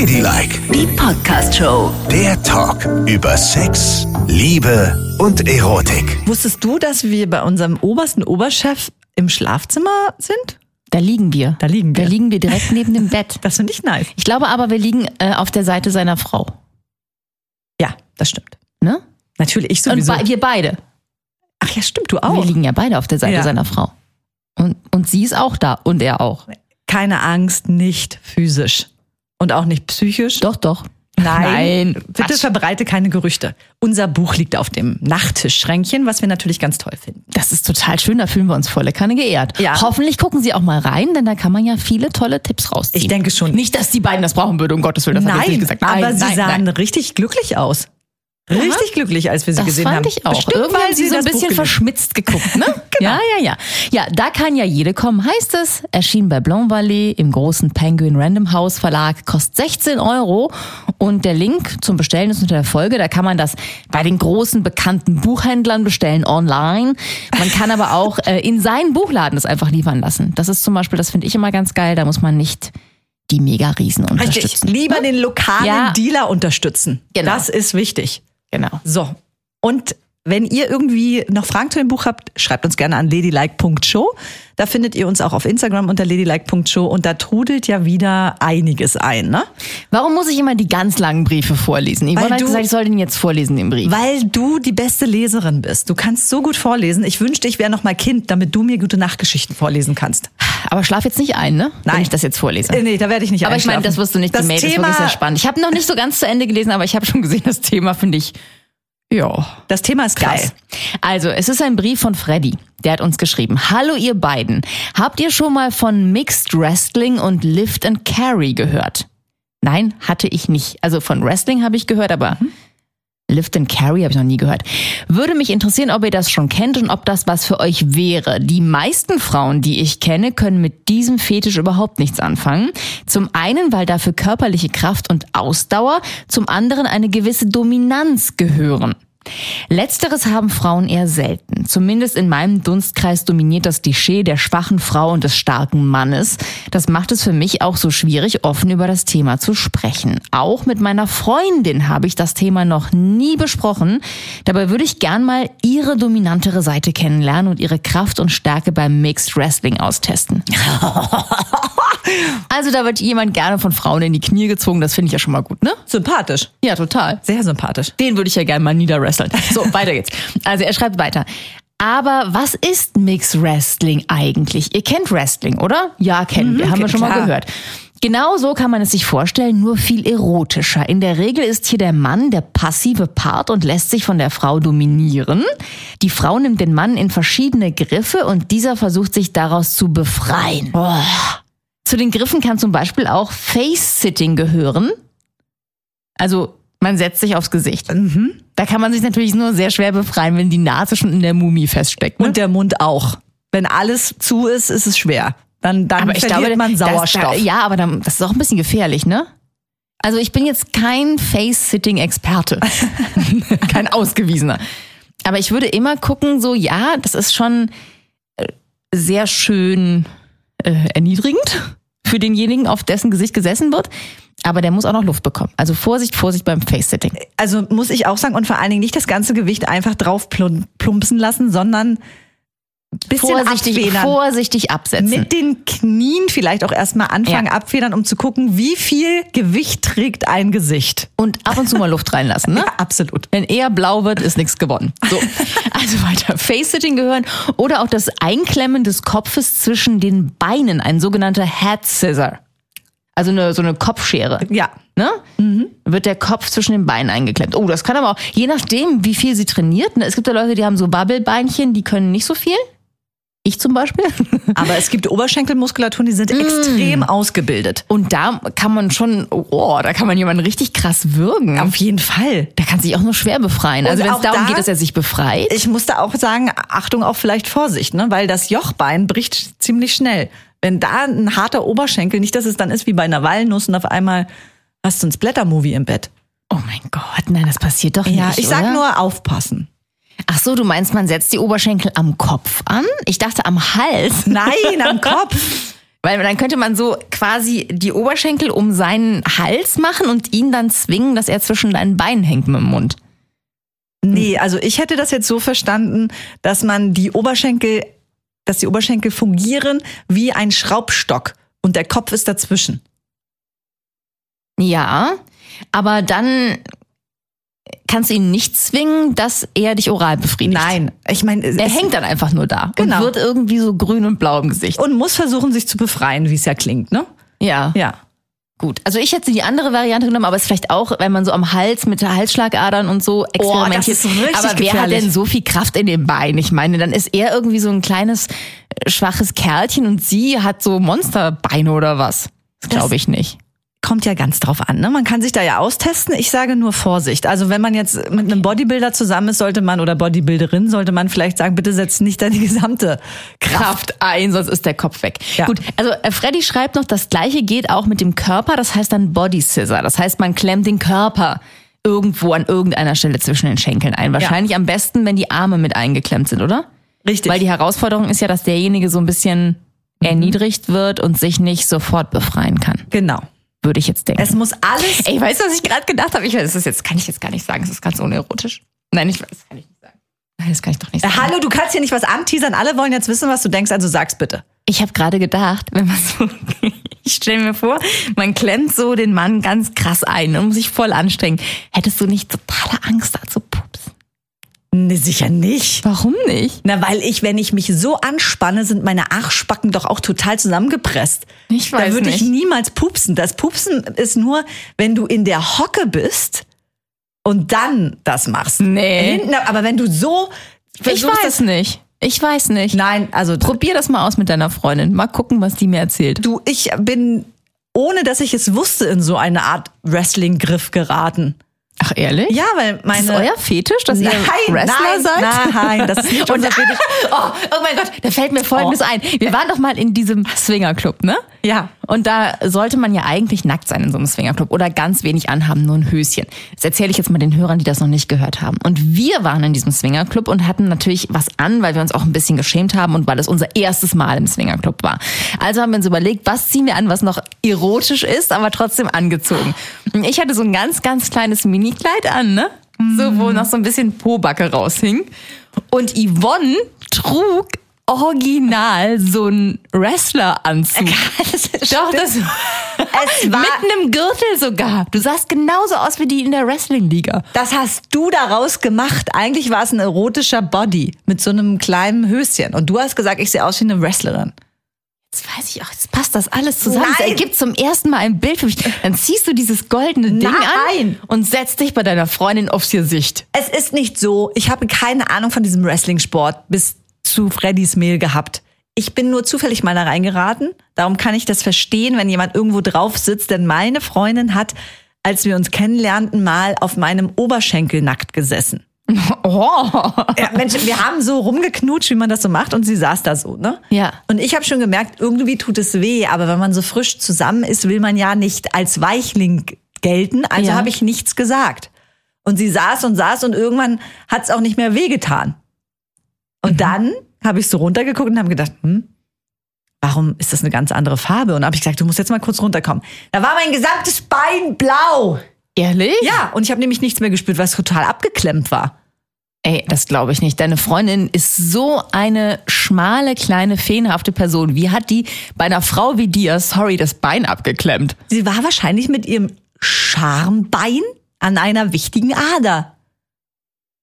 Ladylike, Die Podcast-Show. der Talk über Sex, Liebe und Erotik. Wusstest du, dass wir bei unserem obersten Oberchef im Schlafzimmer sind? Da liegen wir. Da liegen wir. Da liegen wir direkt neben dem Bett. Das finde ich nice. Ich glaube aber, wir liegen äh, auf der Seite seiner Frau. Ja, das stimmt. Ne? Natürlich, ich Und sowieso. be wir beide. Ach ja, stimmt, du Wir auch. liegen ja beide auf der Seite Ja. seiner Frau. Und, und sie ist auch da. Und er auch. Keine Angst, nicht physisch. Und auch nicht psychisch. Doch, doch. Nein, Nein. bitte Quatsch. verbreite keine Gerüchte. Unser Buch liegt auf dem Nachttischschränkchen, was wir natürlich ganz toll finden. Das ist total schön, da fühlen wir uns volle Kanne geehrt. Ja. Hoffentlich gucken Sie auch mal rein, denn da kann man ja viele tolle Tipps rausziehen. Ich denke schon. Nicht, dass die beiden das brauchen würden, um Gottes Willen, das habe ich nein, nicht gesagt. aber nein, sie nein, sahen nein. richtig glücklich aus. Richtig glücklich, als wir sie Das gesehen fand haben. ich auch. Bestimmt, Irgendwie weil haben sie so ein das bisschen verschmitzt geguckt, ne? Genau. Ja, ja, ja. Ja, da kann ja jede kommen, heißt es. Erschien bei Blanc Valley im großen Penguin Random House Verlag, kostet 16 Euro. Und der Link zum Bestellen ist unter der Folge. Da kann man das bei den großen bekannten Buchhändlern bestellen online. Man kann aber auch äh, in seinen Buchladen das einfach liefern lassen. Das ist zum Beispiel, das finde ich immer ganz geil. Da muss man nicht die Mega-Riesen Richtig, unterstützen. lieber ne? den lokalen Ja. Dealer unterstützen. Genau. Das ist wichtig. Genau. So. Und wenn ihr irgendwie noch Fragen zu dem Buch habt, schreibt uns gerne an ladylike.show. Da findet ihr uns auch auf Instagram unter ladylike.show und da trudelt ja wieder einiges ein, ne? Warum muss ich immer die ganz langen Briefe vorlesen? Yvonne Weil hat du- gesagt, ich soll den jetzt vorlesen, den Brief. Weil du die beste Leserin bist. Du kannst so gut vorlesen. Ich wünschte, ich wäre noch mal Kind, damit du mir gute Nachtgeschichten vorlesen kannst. Aber schlaf jetzt nicht ein, ne? Wenn Nein. ich das jetzt vorlese. Äh, nee, da werde ich nicht aber ich meine, das wirst du nicht. Das die Mail ist Thema, wirklich sehr spannend. Ich habe noch nicht so ganz zu Ende gelesen, aber ich habe schon gesehen, das Thema finde ich, ja, das Thema ist krass. geil. Also, es ist ein Brief von Freddy. Der hat uns geschrieben. Hallo ihr beiden. Habt ihr schon mal von Mixed Wrestling und Lift and Carry gehört? Nein, hatte ich nicht. Also von Wrestling habe ich gehört, aber Lift and Carry habe ich noch nie gehört. Würde mich interessieren, ob ihr das schon kennt und ob das was für euch wäre. Die meisten Frauen, die ich kenne, können mit diesem Fetisch überhaupt nichts anfangen. Zum einen, weil dafür körperliche Kraft und Ausdauer, zum anderen eine gewisse Dominanz gehören. Letzteres haben Frauen eher selten. Zumindest in meinem Dunstkreis dominiert das Klischee der schwachen Frau und des starken Mannes. Das macht es für mich auch so schwierig, offen über das Thema zu sprechen. Auch mit meiner Freundin habe ich das Thema noch nie besprochen. Dabei würde ich gern mal ihre dominantere Seite kennenlernen und ihre Kraft und Stärke beim Mixed Wrestling austesten. Also da wird jemand gerne von Frauen in die Knie gezwungen. Das finde ich ja schon mal gut, ne? Sympathisch. Ja, total. Sehr sympathisch. Den würde ich ja gerne mal niederwresteln. So, weiter geht's. Also er schreibt weiter. Aber was ist Mixed Wrestling eigentlich? Ihr kennt Wrestling, oder? Ja, kennen wir, haben wir schon mal klar. gehört. Genau so kann man es sich vorstellen, nur viel erotischer. In der Regel ist hier der Mann der passive Part und lässt sich von der Frau dominieren. Die Frau nimmt den Mann in verschiedene Griffe und dieser versucht sich daraus zu befreien. Boah. Zu den Griffen kann zum Beispiel auch Face-Sitting gehören. Also man setzt sich aufs Gesicht. Da kann man sich natürlich nur sehr schwer befreien, wenn die Nase schon in der Mumie feststeckt. Ne? Und der Mund auch. Wenn alles zu ist, ist es schwer. Dann, dann verliert man das- Sauerstoff. Da, ja, aber dann, das ist auch ein bisschen gefährlich, ne? Also ich bin jetzt kein Face-Sitting-Experte. kein ausgewiesener. Aber ich würde immer gucken, so, ja, das ist schon äh, sehr schön äh, erniedrigend für denjenigen, auf dessen Gesicht gesessen wird. Aber der muss auch noch Luft bekommen. Also Vorsicht, Vorsicht beim Face-Sitting. also muss ich auch sagen, und vor allen Dingen nicht das ganze Gewicht einfach drauf plum- plumpsen lassen, sondern bisschen Vorsichtig, abfedern. vorsichtig absetzen. Mit den Knien vielleicht auch erstmal anfangen Ja. abfedern, um zu gucken, wie viel Gewicht trägt ein Gesicht. und ab und zu mal Luft reinlassen, ne? Ja, absolut. Wenn er blau wird, ist nichts gewonnen. So, also weiter. Face-Sitting gehören oder auch das Einklemmen des Kopfes zwischen den Beinen, ein sogenannter Head Scissor. Also eine, so eine Kopfschere. Ja. Ne? Wird der Kopf zwischen den Beinen eingeklemmt. Oh, das kann aber auch, je nachdem, wie viel sie trainiert. Ne? Es gibt ja Leute, die haben so Wabbelbeinchen, die können nicht so viel. Ich zum Beispiel. Aber es gibt Oberschenkelmuskulaturen, die sind extrem ausgebildet. Und da kann man schon, oh, da kann man jemanden richtig krass würgen. Auf jeden Fall. Da kann sich auch nur schwer befreien. Und Also wenn es darum da- geht, dass er sich befreit. Ich muss da auch sagen, Achtung, auch vielleicht Vorsicht, ne? weil das Jochbein bricht ziemlich schnell. Wenn da ein harter Oberschenkel, nicht, dass es dann ist wie bei einer Walnuss und auf einmal hast du ein Splatter-Movie im Bett. Oh mein Gott, nein, das passiert doch Ja, nicht. ich sag oder? nur aufpassen. Ach so, du meinst, man setzt die Oberschenkel am Kopf an? Ich dachte am Hals. Nein, am Kopf. Weil dann könnte man so quasi die Oberschenkel um seinen Hals machen und ihn dann zwingen, dass er zwischen deinen Beinen hängt mit dem Mund. Nee, also ich hätte das jetzt so verstanden, dass man die Oberschenkel, dass die Oberschenkel fungieren wie ein Schraubstock und der Kopf ist dazwischen. Ja, aber dann kannst du ihn nicht zwingen, dass er dich oral befriedigt. Nein, ich meine, Er hängt dann einfach nur da Genau. und wird irgendwie so grün und blau im Gesicht. und muss versuchen, sich zu befreien, wie es ja klingt, ne? Ja, Ja. gut. Also ich hätte die andere Variante genommen, aber es ist vielleicht auch, wenn man so am Hals mit der Halsschlagadern und so experimentiert. das ist richtig aber wer hat gefährlich. denn so viel Kraft in den Beinen? Ich meine, dann ist er irgendwie so ein kleines, äh, schwaches Kerlchen und sie hat so Monsterbeine oder was. Das- glaube ich nicht. Kommt ja ganz drauf an, ne? Man kann sich da ja austesten. Ich sage nur Vorsicht. Also wenn man jetzt mit einem Bodybuilder zusammen ist, sollte man oder Bodybuilderin, sollte man vielleicht sagen, bitte setz nicht deine gesamte Kraft. Ein, sonst ist der Kopf weg. Ja. Gut, also äh, Freddy schreibt noch, das gleiche geht auch mit dem Körper, das heißt dann Body Scissor. Das heißt, man klemmt den Körper irgendwo an irgendeiner Stelle zwischen den Schenkeln ein. Wahrscheinlich am besten, wenn die Arme mit eingeklemmt sind, oder? Richtig. Weil die Herausforderung ist ja, dass derjenige so ein bisschen erniedrigt wird und sich nicht sofort befreien kann. genau. Würde ich jetzt denken. Es muss alles Ey, weißt du, was ich gerade gedacht habe? Ich weiß, das ist jetzt, kann ich jetzt gar nicht sagen. Das ist ganz unerotisch. Nein, ich weiß, das kann ich nicht sagen. Nein, das kann ich doch nicht sagen. Hallo, du kannst hier nicht was anteasern. Alle wollen jetzt wissen, was du denkst, also sag's bitte. Ich habe gerade gedacht, wenn man so, ich stelle mir vor, man klemmt so den Mann ganz krass ein und muss sich voll anstrengen. Hättest du nicht totale Angst, da zu pupsen? Nee, sicher nicht. Warum nicht? Na, weil ich, wenn ich mich so anspanne, sind meine Arschbacken doch auch total zusammengepresst. Ich da weiß würde ich nicht. niemals pupsen. Das Pupsen ist nur, wenn du in der Hocke bist und dann das machst. Nee. Hinten, aber wenn du so Ich weiß nicht. Ich weiß nicht. Nein, also Probier das mal aus mit deiner Freundin. Mal gucken, was die mir erzählt. du, ich bin, ohne dass ich es wusste, in so eine Art Wrestling-Griff geraten. Ach, ehrlich? Ja, weil meine. Das ist euer Fetisch, dass ihr Nein, Wrestler nein, seid? nein, das ist nicht unser Fetisch. oh, oh mein Gott, da fällt mir Folgendes ein. Wir waren doch mal in diesem Swingerclub, ne? Ja. Und da sollte man ja eigentlich nackt sein in so einem Swingerclub oder ganz wenig anhaben, nur ein Höschen. Das erzähle ich jetzt mal den Hörern, die das noch nicht gehört haben. Und wir waren in diesem Swingerclub und hatten natürlich was an, weil wir uns auch ein bisschen geschämt haben und weil es unser erstes Mal im Swingerclub war. Also haben wir uns überlegt, was ziehen wir an, was noch erotisch ist, aber trotzdem angezogen. Ich hatte so ein ganz, ganz kleines Minikleid an, ne? So, wo noch so ein bisschen Pobacke raushing. Und Yvonne trug original so einen Wrestleranzug. Doch, das Es war, mit einem Gürtel sogar. Du sahst genauso aus wie die in der Wrestling-Liga. das hast du daraus gemacht. Eigentlich war es ein erotischer Body mit so einem kleinen Höschen. Und du hast gesagt, ich sehe aus wie eine Wrestlerin. Jetzt weiß ich auch, jetzt passt das alles zusammen. Es Nein. ergibt zum ersten Mal ein Bild für mich. Dann ziehst du dieses goldene Ding Nein. an und setzt dich bei deiner Freundin aufs Gesicht. Es ist nicht so. Ich habe keine Ahnung von diesem Wrestling-Sport bis zu Freddys Mail gehabt. Ich bin nur zufällig mal da reingeraten. Darum kann ich das verstehen, wenn jemand irgendwo drauf sitzt. Denn meine Freundin hat, als wir uns kennenlernten, mal auf meinem Oberschenkel nackt gesessen. Oh. Ja, Mensch, wir haben so rumgeknutscht, wie man das so macht, und sie saß da so, ne? Ja. Und ich habe schon gemerkt, irgendwie tut es weh, aber wenn man so frisch zusammen ist, will man ja nicht als Weichling gelten. Also Ja. habe ich nichts gesagt. Und sie saß und saß und irgendwann hat es auch nicht mehr wehgetan. Und dann habe ich so runtergeguckt und habe gedacht, hm, warum ist das eine ganz andere Farbe? Und habe ich gesagt, du musst jetzt mal kurz runterkommen. Da war mein gesamtes Bein blau. Ehrlich? Ja, und ich habe nämlich nichts mehr gespürt, weil es total abgeklemmt war. Ey, das glaube ich nicht. Deine Freundin ist so eine schmale, kleine, feenhafte Person. Wie hat die bei einer Frau wie dir, sorry, das Bein abgeklemmt? Sie war wahrscheinlich mit ihrem Schambein an einer wichtigen Ader.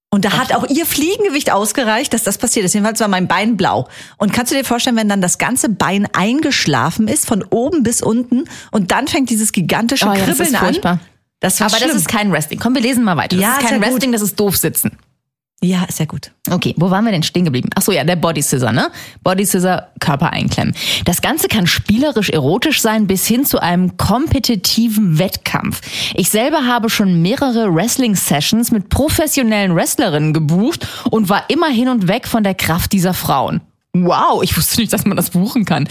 Und da hat auch ihr Fliegengewicht ausgereicht, dass das passiert ist. Jedenfalls war mein Bein blau. Und kannst du dir vorstellen, wenn dann das ganze Bein eingeschlafen ist, von oben bis unten, und dann fängt dieses gigantische Oh ja, das ist furchtbar. an? Das war Aber schlimm. das ist kein Wrestling. Komm, wir lesen mal weiter. Ja, das ist ist kein ja gut. Das ist doof sitzen. Ja, ist ja gut. Okay, wo waren wir denn stehen geblieben? Ach so, ja, der Body Scissor, ne? Body Scissor, Körper einklemmen. Das Ganze kann spielerisch erotisch sein bis hin zu einem kompetitiven Wettkampf. Ich selber habe schon mehrere Wrestling-Sessions mit professionellen Wrestlerinnen gebucht und war immer hin und weg von der Kraft dieser Frauen. Wow, ich wusste nicht, dass man das buchen kann.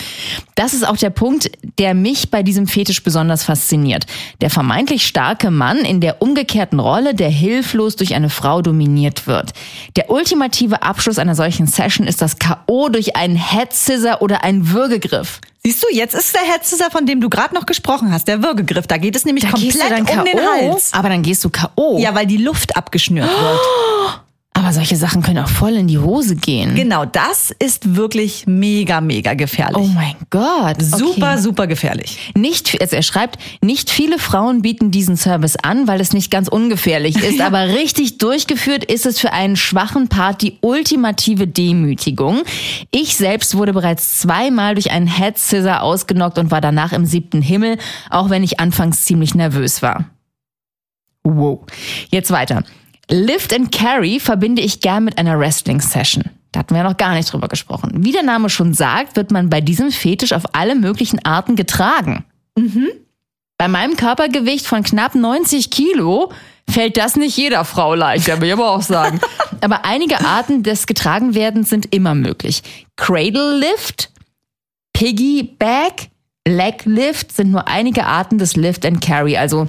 Das ist auch der Punkt, der mich bei diesem Fetisch besonders fasziniert. Der vermeintlich starke Mann in der umgekehrten Rolle, der hilflos durch eine Frau dominiert wird. Der ultimative Abschluss einer solchen Session ist das K.O. durch einen Head Scissor oder einen Würgegriff. Siehst du, jetzt ist der Headschisser, von dem du gerade noch gesprochen hast, der Würgegriff. Da geht es nämlich Da komplett um den Hals. aber dann gehst du K.O. Ja, weil die Luft abgeschnürt wird. Aber solche Sachen können auch voll in die Hose gehen. Genau, das ist wirklich mega, mega gefährlich. Oh mein Gott. super, Okay. super gefährlich. Nicht, also er schreibt, nicht viele Frauen bieten diesen Service an, weil es nicht ganz ungefährlich ist, aber richtig durchgeführt ist es für einen schwachen Part die ultimative Demütigung. Ich selbst wurde bereits zweimal durch einen Head Scissor ausgenockt und war danach im siebten Himmel, auch wenn ich anfangs ziemlich nervös war. Wow. Jetzt weiter. Lift and Carry verbinde ich gern mit einer Wrestling-Session. Da hatten wir ja noch gar nicht drüber gesprochen. Wie der Name schon sagt, wird man bei diesem Fetisch auf alle möglichen Arten getragen. Bei meinem Körpergewicht von knapp 90 Kilo fällt das nicht jeder Frau leicht, will ich aber auch sagen. aber einige Arten des Getragenwerdens sind immer möglich. Cradle Lift, Piggyback, Leg Lift sind nur einige Arten des Lift and Carry, also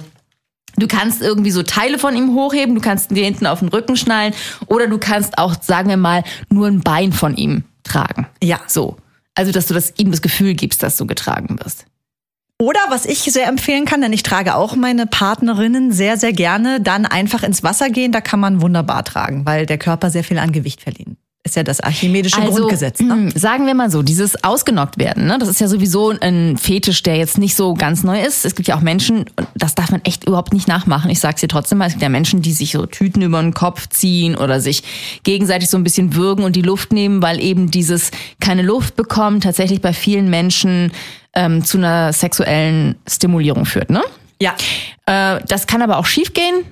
Du kannst irgendwie so Teile von ihm hochheben, du kannst ihn dir hinten auf den Rücken schnallen oder du kannst auch, sagen wir mal, nur ein Bein von ihm tragen. Ja. So. Also, dass du das, ihm das Gefühl gibst, dass du getragen wirst. Oder was ich sehr empfehlen kann, denn ich trage auch meine Partnerinnen sehr, sehr gerne, dann einfach ins Wasser gehen, da kann man wunderbar tragen, weil der Körper sehr viel an Gewicht verlieren. Ist ja das archimedische Grundgesetz. Ne? mh, sagen wir mal so, dieses ausgenockt werden, ne, das ist ja sowieso ein Fetisch, der jetzt nicht so ganz neu ist. Es gibt ja auch Menschen, das darf man echt überhaupt nicht nachmachen. Ich sag's dir trotzdem mal, es gibt ja Menschen, die sich so Tüten über den Kopf ziehen oder sich gegenseitig so ein bisschen würgen und die Luft nehmen, weil eben dieses keine Luft bekommen tatsächlich bei vielen Menschen ähm, zu einer sexuellen Stimulierung führt, ne? Ja. Äh, das kann aber auch schiefgehen.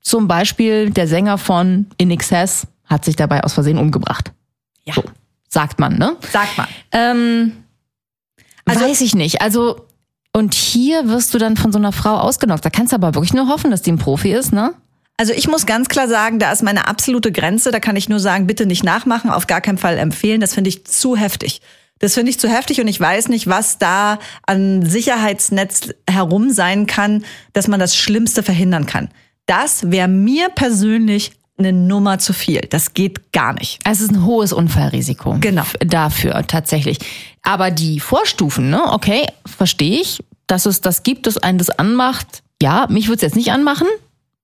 Zum Beispiel der Sänger von In Excess hat sich dabei aus Versehen umgebracht. Ja. So, sagt man, ne? Sag mal. Ähm, Also- weiß ich nicht. Also, und hier wirst du dann von so einer Frau ausgenockt. Da kannst du aber wirklich nur hoffen, dass die ein Profi ist, ne? Also ich muss ganz klar sagen, da ist meine absolute Grenze. Da kann ich nur sagen, bitte nicht nachmachen, auf gar keinen Fall empfehlen. Das finde ich zu heftig. Das finde ich zu heftig und ich weiß nicht, was da an Sicherheitsnetz herum sein kann, dass man das Schlimmste verhindern kann. Das wäre mir persönlich eine Nummer zu viel. Das geht gar nicht. Es ist ein hohes Unfallrisiko. Genau. Dafür, tatsächlich. Aber die Vorstufen, ne? Okay, verstehe ich, dass es das gibt, dass einen das anmacht. Ja, mich würde es jetzt nicht anmachen.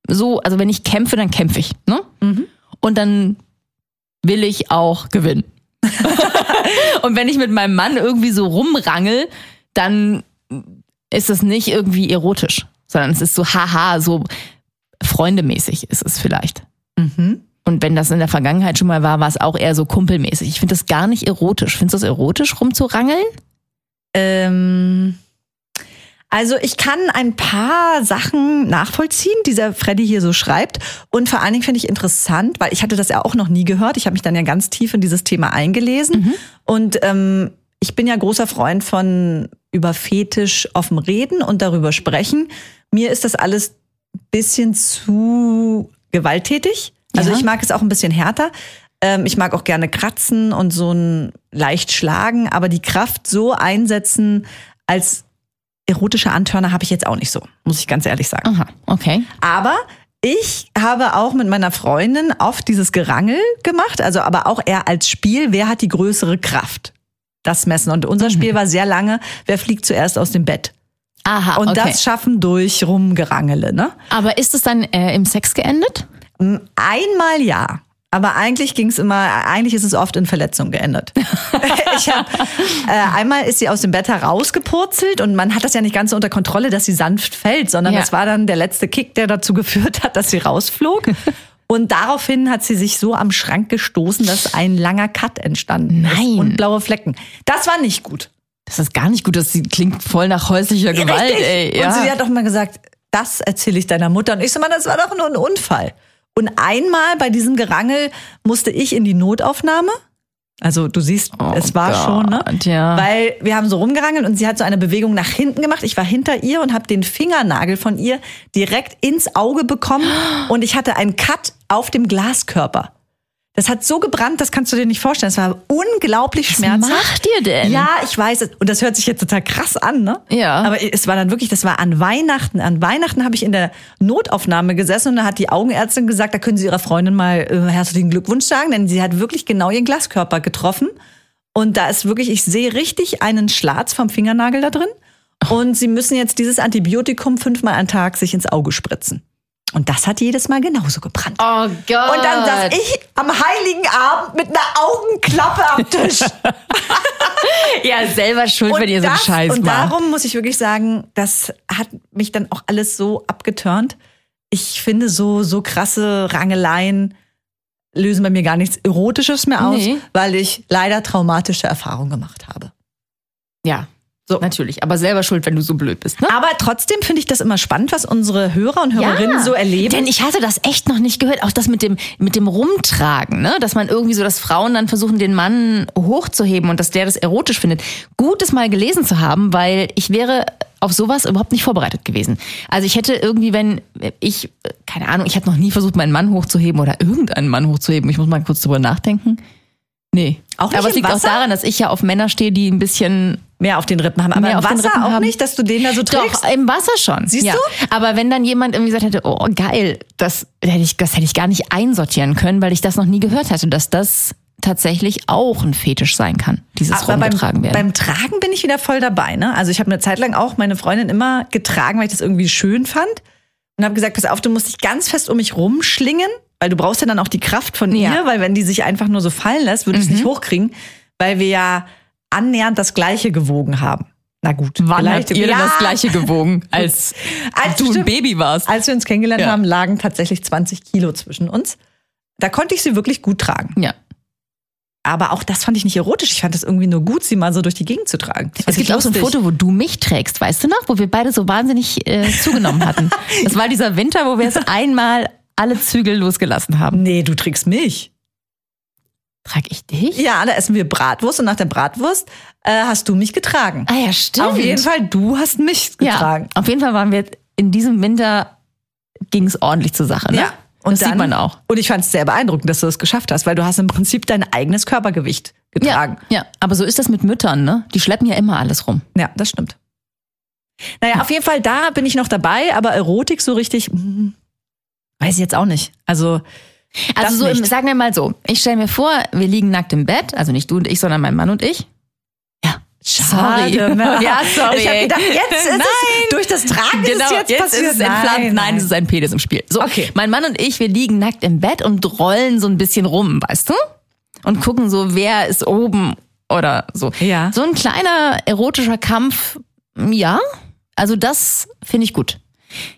So, also wenn ich kämpfe, dann kämpfe ich, ne? Und dann will ich auch gewinnen. Und wenn ich mit meinem Mann irgendwie so rumrangel, dann ist es nicht irgendwie erotisch, sondern es ist so haha, so freundemäßig ist es vielleicht. Und wenn das in der Vergangenheit schon mal war, war es auch eher so kumpelmäßig. Ich finde das gar nicht erotisch. Findest du das erotisch, rumzurangeln? Ähm, also ich kann ein paar Sachen nachvollziehen, die der Freddy hier so schreibt. Und vor allen Dingen finde ich interessant, weil ich hatte das ja auch noch nie gehört. Ich habe mich dann ja ganz tief in dieses Thema eingelesen. Und ähm, ich bin ja großer Freund von über Fetisch offen reden und darüber sprechen. Mir ist das alles bisschen zu gewalttätig. Also Ja. ich mag es auch ein bisschen härter. Ähm, ich mag auch gerne kratzen und so ein leicht schlagen, aber die Kraft so einsetzen als erotischer Antörner habe ich jetzt auch nicht so, muss ich ganz ehrlich sagen. Aha, okay. Aber ich habe auch mit meiner Freundin oft dieses Gerangel gemacht, also aber auch eher als Spiel, wer hat die größere Kraft? Das Messen. Und unser Spiel war sehr lange, wer fliegt zuerst aus dem Bett? Aha, Und okay. das schaffen durch Rumgerangele, ne? Aber ist es dann äh, im Sex geendet? Einmal ja. Aber eigentlich ging es immer, eigentlich ist es oft in Verletzung geendet. ich hab, äh, einmal ist sie aus dem Bett herausgepurzelt und man hat das ja nicht ganz so unter Kontrolle, dass sie sanft fällt, sondern Ja. das war dann der letzte Kick, der dazu geführt hat, dass sie rausflog. Und daraufhin hat sie sich so am Schrank gestoßen, dass ein langer Cut entstanden ist Nein. und blaue Flecken. Das war nicht gut. Das ist gar nicht gut. Das klingt voll nach häuslicher Gewalt, Richtig. ey. Und sie Ja. hat auch mal gesagt, das erzähle ich deiner Mutter. Und ich so, Mann, das war doch nur ein Unfall. Und einmal bei diesem Gerangel musste ich in die Notaufnahme. Also du siehst, es war Gott, schon, ne? ja. Weil wir haben so rumgerangelt und sie hat so eine Bewegung nach hinten gemacht. Ich war hinter ihr und habe den Fingernagel von ihr direkt ins Auge bekommen und ich hatte einen Cut auf dem Glaskörper. Das hat so gebrannt, das kannst du dir nicht vorstellen. Es war unglaublich Was schmerzhaft. macht ihr denn? Ja, ich weiß es. Und das hört sich jetzt total krass an, ne? Ja. Aber es war dann wirklich, das war an Weihnachten. An Weihnachten habe ich in der Notaufnahme gesessen und da hat die Augenärztin gesagt, da können Sie Ihrer Freundin mal äh, herzlichen Glückwunsch sagen, denn sie hat wirklich genau ihren Glaskörper getroffen. Und da ist wirklich, ich sehe richtig einen Schlatz vom Fingernagel da drin. Und sie müssen jetzt dieses Antibiotikum fünfmal am Tag sich ins Auge spritzen. Und das hat jedes Mal genauso gebrannt. Oh Gott. Und dann saß ich am heiligen Abend mit einer Augenklappe am Tisch. ja selber schuld, wenn ihr so einen das, Scheiß und macht. darum muss ich wirklich sagen, das hat mich dann auch alles so abgeturnt. Ich finde so, so krasse Rangeleien lösen bei mir gar nichts Erotisches mehr aus, Nee. weil ich leider traumatische Erfahrungen gemacht habe. Ja, So. natürlich. Aber selber schuld, wenn du so blöd bist, ne? Aber trotzdem finde ich das immer spannend, was unsere Hörer und Hörerinnen so erleben. Denn ich hatte das echt noch nicht gehört. Auch das mit dem, mit dem Rumtragen, ne? Dass man irgendwie so, dass Frauen dann versuchen, den Mann hochzuheben und dass der das erotisch findet. Gut, es mal gelesen zu haben, weil ich wäre auf sowas überhaupt nicht vorbereitet gewesen. Also ich hätte irgendwie, wenn ich, keine Ahnung, ich habe noch nie versucht, meinen Mann hochzuheben oder irgendeinen Mann hochzuheben. Ich muss mal kurz drüber nachdenken. Nee. Auch nicht Aber es liegt auch Wasser? daran, dass ich ja auf Männer stehe, die ein bisschen mehr auf den Rippen haben. Aber im Wasser auch haben. nicht, dass du den da so trägst. Doch, im Wasser schon. Siehst ja. du? Aber wenn dann jemand irgendwie gesagt hätte, oh geil, das hätte ich, das hätte ich gar nicht einsortieren können, weil ich das noch nie gehört hatte, dass das tatsächlich auch ein Fetisch sein kann, dieses Aber beim, rumgetragen werden. beim Tragen bin ich wieder voll dabei. Ne? Also ich habe eine Zeit lang auch meine Freundin immer getragen, weil ich das irgendwie schön fand. Und habe gesagt, pass auf, du musst dich ganz fest um mich rumschlingen, weil du brauchst ja dann auch die Kraft von Ja. Mhm. ihr, weil wenn die sich einfach nur so fallen lässt, würde ich es nicht hochkriegen, weil wir ja annähernd das Gleiche gewogen haben. Na gut, Wann vielleicht- habt ihr denn Ja. das gleiche gewogen, als, Als du ein. Baby warst? Als wir uns kennengelernt Ja. haben, lagen tatsächlich 20 Kilo zwischen uns. Da konnte ich sie wirklich gut tragen. Ja. Aber auch das fand ich nicht erotisch. Ich fand das irgendwie nur gut, sie mal so durch die Gegend zu tragen. Das Es gibt auch so ein. Foto, wo du mich trägst, weißt du noch? Wo wir beide so wahnsinnig äh, zugenommen hatten. Das war dieser Winter, wo wir jetzt einmal alle Zügel losgelassen haben. Nee, du trägst mich. Trag ich dich? Ja, da essen wir Bratwurst und nach der Bratwurst äh, hast du mich getragen. Ah ja, stimmt. Auf jeden Fall, du hast mich getragen. Ja, auf jeden Fall waren wir in diesem Winter ging es ordentlich zur Sache. Ne? Und das dann, sieht man auch. Und ich fand es sehr beeindruckend, dass du das geschafft hast, weil du hast im Prinzip dein eigenes Körpergewicht getragen. Ja, ja, aber so ist das mit Müttern, ne? Die schleppen ja immer alles rum. Ja, das stimmt. Naja, auf jeden Fall, da bin ich noch dabei, aber Erotik so richtig, hm, weiß ich jetzt auch nicht. Also, Also so, nicht. sagen wir mal so, ich stelle mir vor, wir liegen nackt im Bett, also nicht du und ich, sondern mein Mann und ich. Ja, sorry. ne? ja, sorry. Ich habe gedacht, jetzt ist Nein. es durch das Tragen Genau, ist es jetzt, jetzt passiert. ist es entflammt. Nein, es ist ein Penis im Spiel. So, Okay. mein Mann und ich, wir liegen nackt im Bett und rollen so ein bisschen rum, weißt du? Und gucken so, wer ist oben oder so. Ja. So ein kleiner erotischer Kampf, ja. Also das finde ich gut.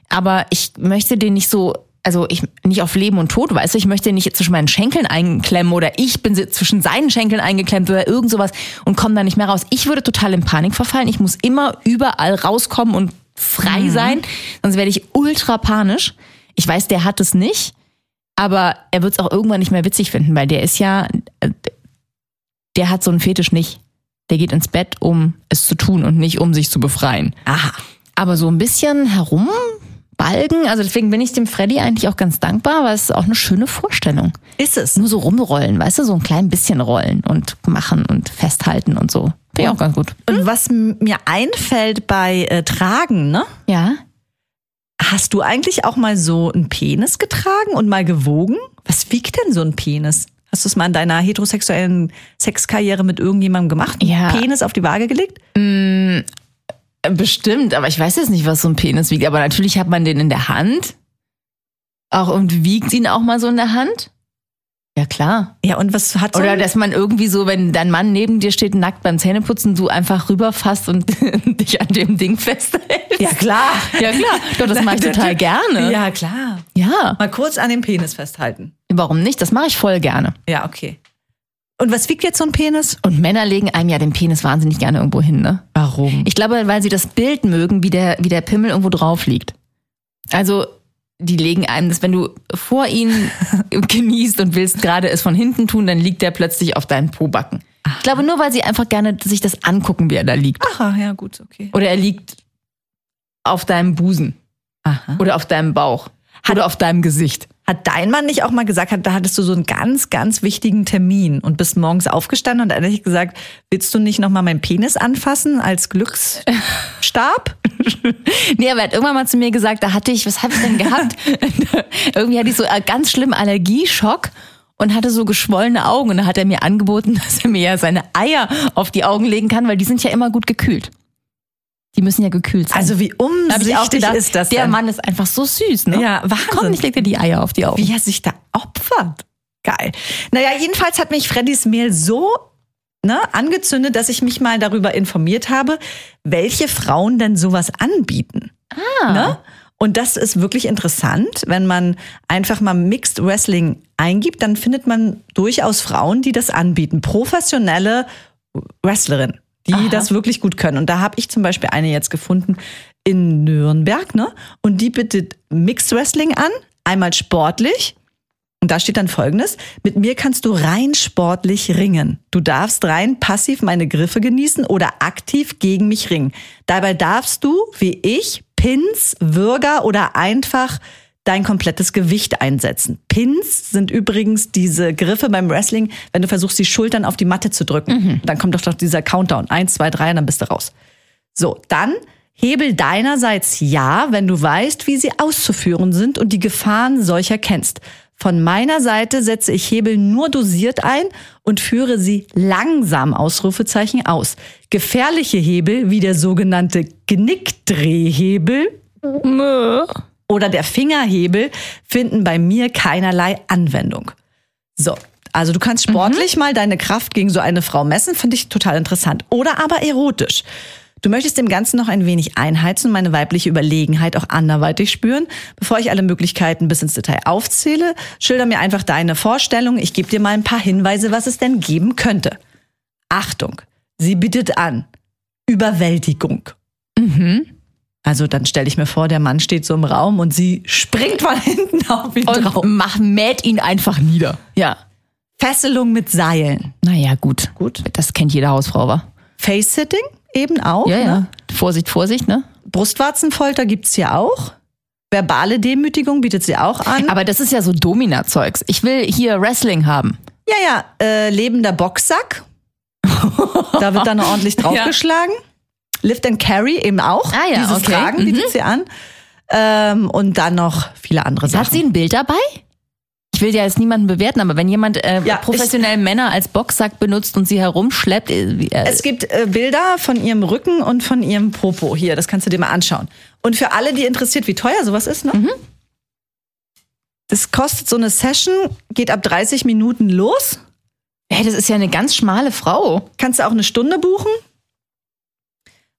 Aber ich möchte den nicht so, also ich nicht auf Leben und Tod, weißt du, ich möchte nicht zwischen meinen Schenkeln einklemmen oder ich bin zwischen seinen Schenkeln eingeklemmt oder irgend sowas und komme da nicht mehr raus. Ich würde total in Panik verfallen. Ich muss immer überall rauskommen und frei sein, sonst werde ich ultra panisch. Ich weiß, der hat es nicht, aber er wird es auch irgendwann nicht mehr witzig finden, weil der ist ja, äh, der hat so einen Fetisch nicht. Der geht ins Bett, um es zu tun und nicht um sich zu befreien. Aha. Aber so ein bisschen herumbalgen, also deswegen bin ich dem Freddy eigentlich auch ganz dankbar, weil es ist auch eine schöne Vorstellung. Ist es. Nur so rumrollen, weißt du, so ein klein bisschen rollen und machen und festhalten und so. Finde ich auch ganz gut. Und was mir einfällt bei äh, Tragen, ne? Ja. Hast du eigentlich auch mal so einen Penis getragen und mal gewogen? Was wiegt denn so ein Penis? Hast du es mal in deiner heterosexuellen Sexkarriere mit irgendjemandem gemacht? Ja. Penis auf die Waage gelegt? Bestimmt, aber ich weiß jetzt nicht, was so ein Penis wiegt. Aber natürlich hat man den in der Hand. Auch und wiegt ihn auch mal so in der Hand? Ja, klar. Ja, und was hat so Oder dass man irgendwie so, wenn dein Mann neben dir steht, nackt beim Zähneputzen, du einfach rüberfasst und dich an dem Ding festhältst. Ja, klar. Ja, klar. Doch, das mache ich total gerne. Ja, klar. Ja. Mal kurz an dem Penis festhalten. Warum nicht? Das mache ich voll gerne. Ja, okay. Und was wiegt jetzt so ein Penis? Und Männer legen einem ja den Penis wahnsinnig gerne irgendwo hin, ne? Warum? Ich glaube, weil sie das Bild mögen, wie der, wie der Pimmel irgendwo drauf liegt. Also, die legen einem das, wenn du vor ihnen genießt und willst gerade es von hinten tun, dann liegt der plötzlich auf deinem Pobacken. Ich glaube, nur weil sie einfach gerne sich das angucken, wie er da liegt. Aha, ja, gut, okay. Oder er liegt auf deinem Busen. Aha. Oder auf deinem Bauch. oder auf deinem Gesicht. Hat dein Mann nicht auch mal gesagt, da hattest du so einen ganz, ganz wichtigen Termin und bist morgens aufgestanden und ehrlich gesagt, willst du nicht nochmal meinen Penis anfassen als Glücksstab? nee, aber er hat irgendwann mal zu mir gesagt, da hatte ich, was habe ich denn gehabt? Irgendwie hatte ich so einen ganz schlimmen Allergieschock und hatte so geschwollene Augen. Und da hat er mir angeboten, dass er mir ja seine Eier auf die Augen legen kann, weil die sind ja immer gut gekühlt. Die müssen ja gekühlt sein. Also wie umsichtig gedacht, ist das Der denn? Mann ist einfach so süß, ne? Ja, Wahnsinn. Komm, ich leg dir die Eier auf die Augen. wie er sich da opfert. Geil. Naja, jedenfalls hat mich Freddys Mail so ne, angezündet, dass ich mich mal darüber informiert habe, welche Frauen denn sowas anbieten. Ah. Ne? Und das ist wirklich interessant, wenn man einfach mal Mixed Wrestling eingibt, dann findet man durchaus Frauen, die das anbieten. Professionelle Wrestlerin, die Aha. das wirklich gut können. Und da habe ich zum Beispiel eine jetzt gefunden in Nürnberg, ne? Und die bietet Mixed Wrestling an, einmal sportlich. Und da steht dann folgendes: Mit mir kannst du rein sportlich ringen. Du darfst rein passiv meine Griffe genießen oder aktiv gegen mich ringen. Dabei darfst du, wie ich, Pins, Würger oder einfach dein komplettes Gewicht einsetzen. Pins sind übrigens diese Griffe beim Wrestling, wenn du versuchst, die Schultern auf die Matte zu drücken. Dann kommt doch doch dieser Countdown. Eins, zwei, drei, und dann bist du raus. So, dann Hebel deinerseits ja, wenn du weißt, wie sie auszuführen sind und die Gefahren solcher kennst. Von meiner Seite setze ich Hebel nur dosiert ein und führe sie langsam Ausrufezeichen aus. Gefährliche Hebel wie der sogenannte Genickdrehhebel oder der Fingerhebel finden bei mir keinerlei Anwendung. So, also du kannst sportlich mal deine Kraft gegen so eine Frau messen, finde ich total interessant. Oder aber erotisch. Du möchtest dem Ganzen noch ein wenig einheizen und meine weibliche Überlegenheit auch anderweitig spüren. Bevor ich alle Möglichkeiten bis ins Detail aufzähle, schilder mir einfach deine Vorstellung. Ich gebe dir mal ein paar Hinweise, was es denn geben könnte. Achtung, sie bittet an. Überwältigung. Also dann stelle ich mir vor, der Mann steht so im Raum und sie springt von hinten auf ihn drauf. Und mach, mäht ihn einfach nieder. Ja. Fesselung mit Seilen. Naja, gut. Gut. Das kennt jede Hausfrau, wa? Face-Sitting eben auch. Ja, Ne? ja. Vorsicht, Vorsicht, ne? Brustwarzenfolter gibt's hier auch. Verbale Demütigung bietet sie auch an. Aber das ist ja so Domina-Zeugs. Ich will hier Wrestling haben. Ja, ja, äh, lebender Boxsack. da wird dann ordentlich draufgeschlagen. Lift and Carry eben auch. Ah ja, Dieses okay. Tragen bietet sie an. Ähm, und dann noch viele andere Sachen. Hat sie ein Bild dabei? Ich will ja jetzt niemanden bewerten, aber wenn jemand äh, Ja, professionell Männer als Boxsack benutzt und sie herumschleppt, äh, äh, Es gibt äh, Bilder von ihrem Rücken und von ihrem Popo. Hier, das kannst du dir mal anschauen. Und für alle, die interessiert, wie teuer sowas ist, ne? Das kostet so eine Session, geht ab 30 Minuten los. hey, das ist ja eine ganz schmale Frau. Kannst du auch eine Stunde buchen.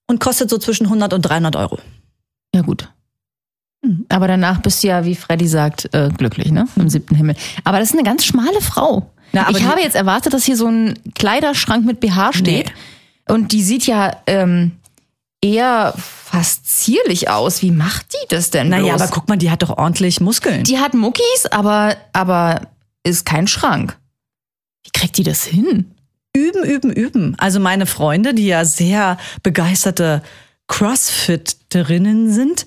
Und kostet so zwischen 100 und 300 Euro. Ja gut. Aber danach bist du ja, wie Freddy sagt, äh, glücklich, ne? Im siebten Himmel. Aber das ist eine ganz schmale Frau. Na, ich habe jetzt erwartet, dass hier so ein Kleiderschrank mit BH steht. Und die sieht ja ähm, eher fast zierlich aus. Wie macht die das denn? Naja, bloß? aber guck mal, die hat doch ordentlich Muskeln. Die hat Muckis, aber, aber ist kein Schrank. Wie kriegt die das hin? Üben, üben, üben. Also meine Freunde, die ja sehr begeisterte Crossfitterinnen sind,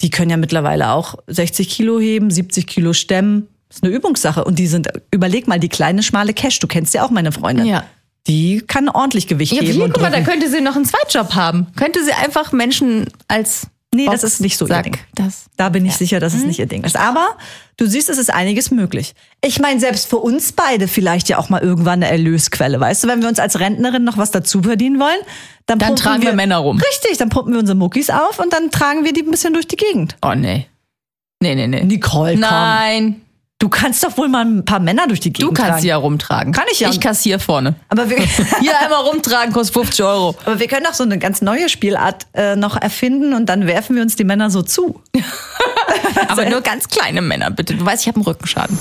die können ja mittlerweile auch 60 Kilo heben, 70 Kilo stemmen. Das ist eine Übungssache. Und die sind, überleg mal, die kleine, schmale Cash, du kennst ja auch meine Freundin. Ja. Die kann ordentlich Gewicht Ja, heben und guck mal, da könnte sie noch einen Zweitjob haben. Könnte sie einfach Menschen als Nee, das ist nicht so ihr Boxsack, Ding. Das. Da bin ich sicher, dass es nicht ihr Ding ist. Aber du siehst, es ist einiges möglich. Ich meine, selbst für uns beide vielleicht ja auch mal irgendwann eine Erlösquelle. Weißt du, wenn wir uns als Rentnerin noch was dazu verdienen wollen, dann, Dann tragen wir Männer rum. Richtig, dann pumpen wir unsere Muckis auf und dann tragen wir die ein bisschen durch die Gegend. Oh nee. Nee, nee, nee. Nicole, komm. Nein. Du kannst doch wohl mal ein paar Männer durch die Du Gegend kannst tragen. sie ja rumtragen. Kann ich ja. Ich kassiere vorne. Aber wir, Hier einmal rumtragen, kostet 50 Euro. aber wir können doch so eine ganz neue Spielart äh, noch erfinden und dann werfen wir uns die Männer so zu. Aber nur ganz kleine Männer, bitte. Du weißt, ich habe einen Rückenschaden.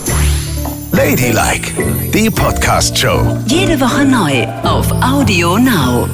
Ladylike, die Podcast-Show. Jede Woche neu auf Audio Now.